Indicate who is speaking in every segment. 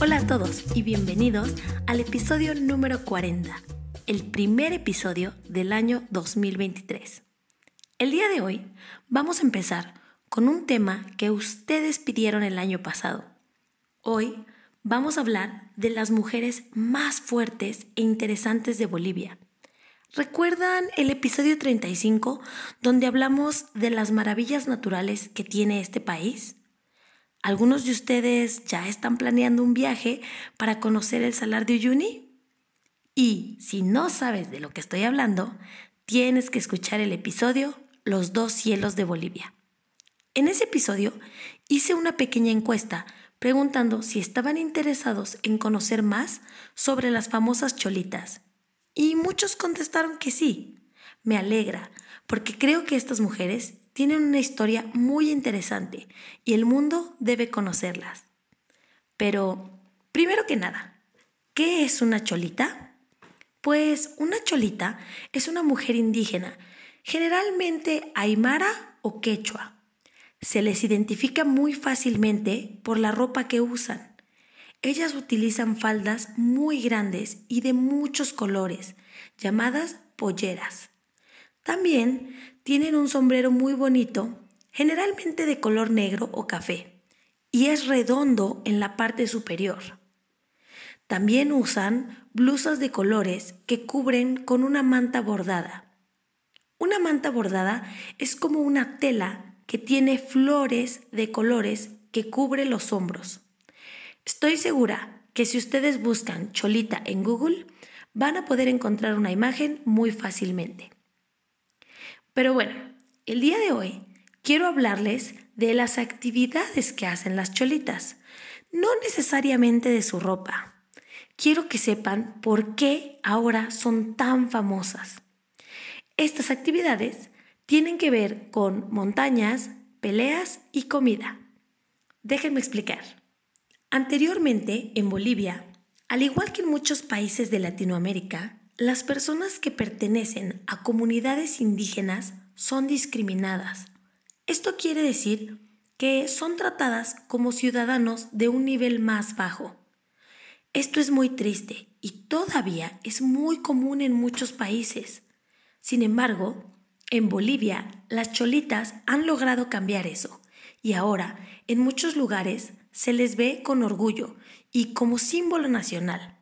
Speaker 1: Hola a todos y bienvenidos al episodio número 40, el primer episodio del año 2023. El día de hoy vamos a empezar con un tema que ustedes pidieron el año pasado. Hoy vamos a hablar de las mujeres más fuertes e interesantes de Bolivia. ¿Recuerdan el episodio 35 donde hablamos de las maravillas naturales que tiene este país? ¿Algunos de ustedes ya están planeando un viaje para conocer el Salar de Uyuni? Y si no sabes de lo que estoy hablando, tienes que escuchar el episodio Los dos cielos de Bolivia. En ese episodio hice una pequeña encuesta preguntando si estaban interesados en conocer más sobre las famosas cholitas. Y muchos contestaron que sí. Me alegra, porque creo que estas mujeres tienen una historia muy interesante y el mundo debe conocerlas. Pero, primero que nada, ¿qué es una cholita? Pues una cholita es una mujer indígena, generalmente aymara o quechua. Se les identifica muy fácilmente por la ropa que usan. Ellas utilizan faldas muy grandes y de muchos colores, llamadas polleras. También tienen un sombrero muy bonito, generalmente de color negro o café, y es redondo en la parte superior. También usan blusas de colores que cubren con una manta bordada. Una manta bordada es como una tela que tiene flores de colores que cubre los hombros. Estoy segura que si ustedes buscan Cholita en Google, van a poder encontrar una imagen muy fácilmente. Pero bueno, el día de hoy quiero hablarles de las actividades que hacen las cholitas, no necesariamente de su ropa. Quiero que sepan por qué ahora son tan famosas. Estas actividades tienen que ver con montañas, peleas y comida. Déjenme explicar. Anteriormente, en Bolivia, al igual que en muchos países de Latinoamérica, las personas que pertenecen a comunidades indígenas son discriminadas. Esto quiere decir que son tratadas como ciudadanos de un nivel más bajo. Esto es muy triste y todavía es muy común en muchos países. Sin embargo, en Bolivia las cholitas han logrado cambiar eso y ahora en muchos lugares se les ve con orgullo y como símbolo nacional.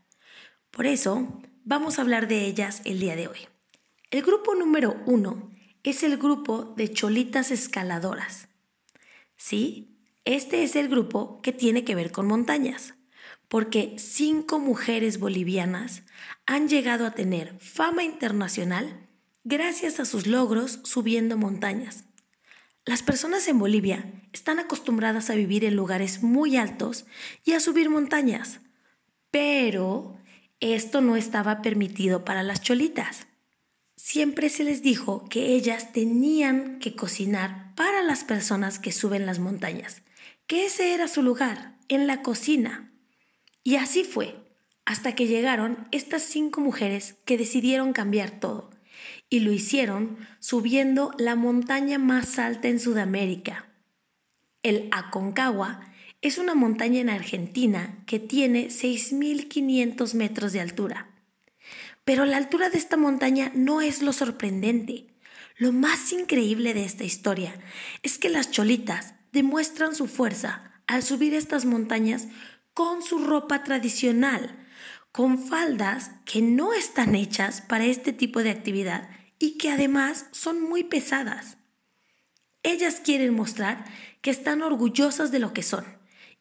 Speaker 1: Por eso, vamos a hablar de ellas el día de hoy. El grupo número uno es el grupo de cholitas escaladoras. Sí, este es el grupo que tiene que ver con montañas, porque cinco mujeres bolivianas han llegado a tener fama internacional gracias a sus logros subiendo montañas. Las personas en Bolivia están acostumbradas a vivir en lugares muy altos y a subir montañas, pero esto no estaba permitido para las cholitas. Siempre se les dijo que ellas tenían que cocinar para las personas que suben las montañas, que ese era su lugar, en la cocina. Y así fue, hasta que llegaron estas cinco mujeres que decidieron cambiar todo, y lo hicieron subiendo la montaña más alta en Sudamérica. El Aconcagua es una montaña en Argentina que tiene 6.500 metros de altura. Pero la altura de esta montaña no es lo sorprendente. Lo más increíble de esta historia es que las cholitas demuestran su fuerza al subir estas montañas con su ropa tradicional, con faldas que no están hechas para este tipo de actividad y que además son muy pesadas. Ellas quieren mostrar que están orgullosas de lo que son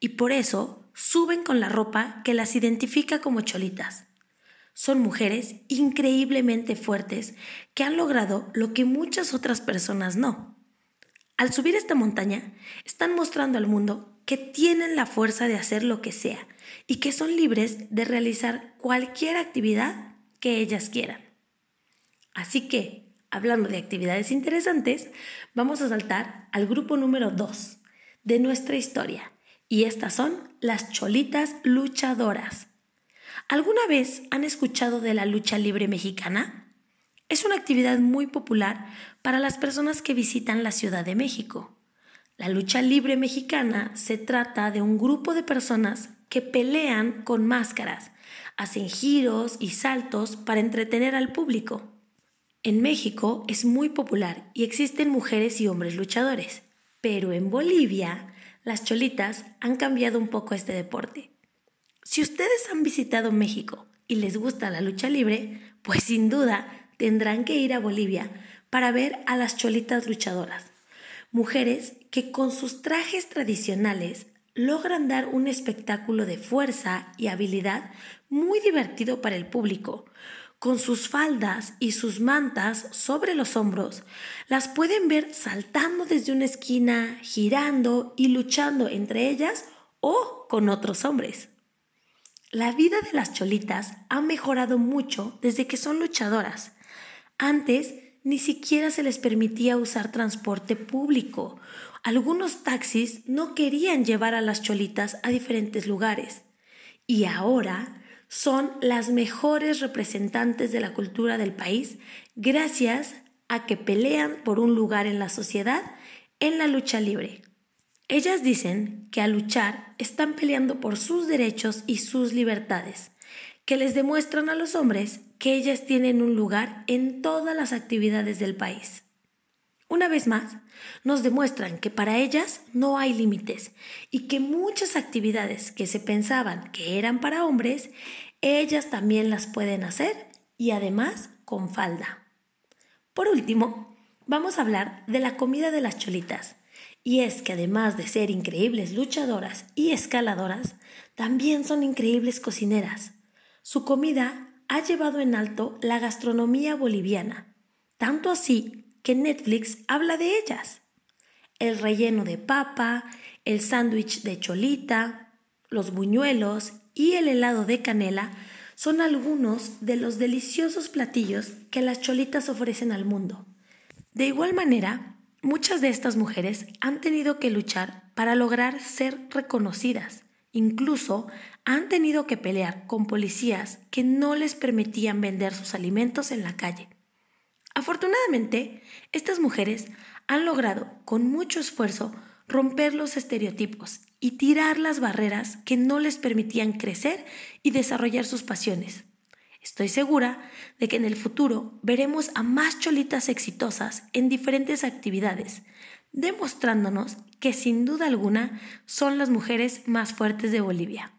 Speaker 1: y por eso suben con la ropa que las identifica como cholitas. Son mujeres increíblemente fuertes que han logrado lo que muchas otras personas no. Al subir esta montaña, están mostrando al mundo que tienen la fuerza de hacer lo que sea y que son libres de realizar cualquier actividad que ellas quieran. Así que, hablando de actividades interesantes, vamos a saltar al grupo número 2 de nuestra historia, y estas son las cholitas luchadoras. ¿Alguna vez han escuchado de la lucha libre mexicana? Es una actividad muy popular para las personas que visitan la Ciudad de México. La lucha libre mexicana se trata de un grupo de personas que pelean con máscaras, hacen giros y saltos para entretener al público. En México es muy popular y existen mujeres y hombres luchadores, pero en Bolivia las cholitas han cambiado un poco este deporte. Si ustedes han visitado México y les gusta la lucha libre, pues sin duda tendrán que ir a Bolivia para ver a las cholitas luchadoras, mujeres que con sus trajes tradicionales logran dar un espectáculo de fuerza y habilidad muy divertido para el público. Con sus faldas y sus mantas sobre los hombros, las pueden ver saltando desde una esquina, girando y luchando entre ellas o con otros hombres. La vida de las cholitas ha mejorado mucho desde que son luchadoras. Antes ni siquiera se les permitía usar transporte público. Algunos taxis no querían llevar a las cholitas a diferentes lugares. Y ahora son las mejores representantes de la cultura del país gracias a que pelean por un lugar en la sociedad en la lucha libre. Ellas dicen que al luchar están peleando por sus derechos y sus libertades, que les demuestran a los hombres que ellas tienen un lugar en todas las actividades del país. Una vez más, nos demuestran que para ellas no hay límites y que muchas actividades que se pensaban que eran para hombres, ellas también las pueden hacer y además con falda. Por último, vamos a hablar de la comida de las cholitas. Y es que además de ser increíbles luchadoras y escaladoras, también son increíbles cocineras. Su comida ha llevado en alto la gastronomía boliviana, tanto así que Netflix habla de ellas. El relleno de papa, el sándwich de cholita, los buñuelos y el helado de canela son algunos de los deliciosos platillos que las cholitas ofrecen al mundo. De igual manera, muchas de estas mujeres han tenido que luchar para lograr ser reconocidas. Incluso han tenido que pelear con policías que no les permitían vender sus alimentos en la calle. Afortunadamente, estas mujeres han logrado con mucho esfuerzo romper los estereotipos y tirar las barreras que no les permitían crecer y desarrollar sus pasiones. Estoy segura de que en el futuro veremos a más cholitas exitosas en diferentes actividades, demostrándonos que sin duda alguna son las mujeres más fuertes de Bolivia.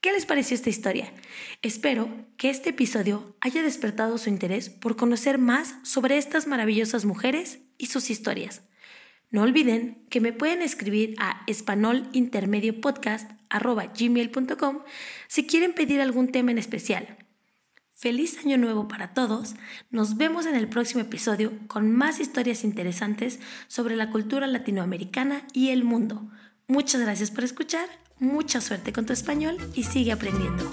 Speaker 1: ¿Qué les pareció esta historia? Espero que este episodio haya despertado su interés por conocer más sobre estas maravillosas mujeres y sus historias. No olviden que me pueden escribir a espanolintermediopodcast.gmail.com si quieren pedir algún tema en especial. Feliz año nuevo para todos. Nos vemos en el próximo episodio con más historias interesantes sobre la cultura latinoamericana y el mundo. Muchas gracias por escuchar, mucha suerte con tu español y sigue aprendiendo.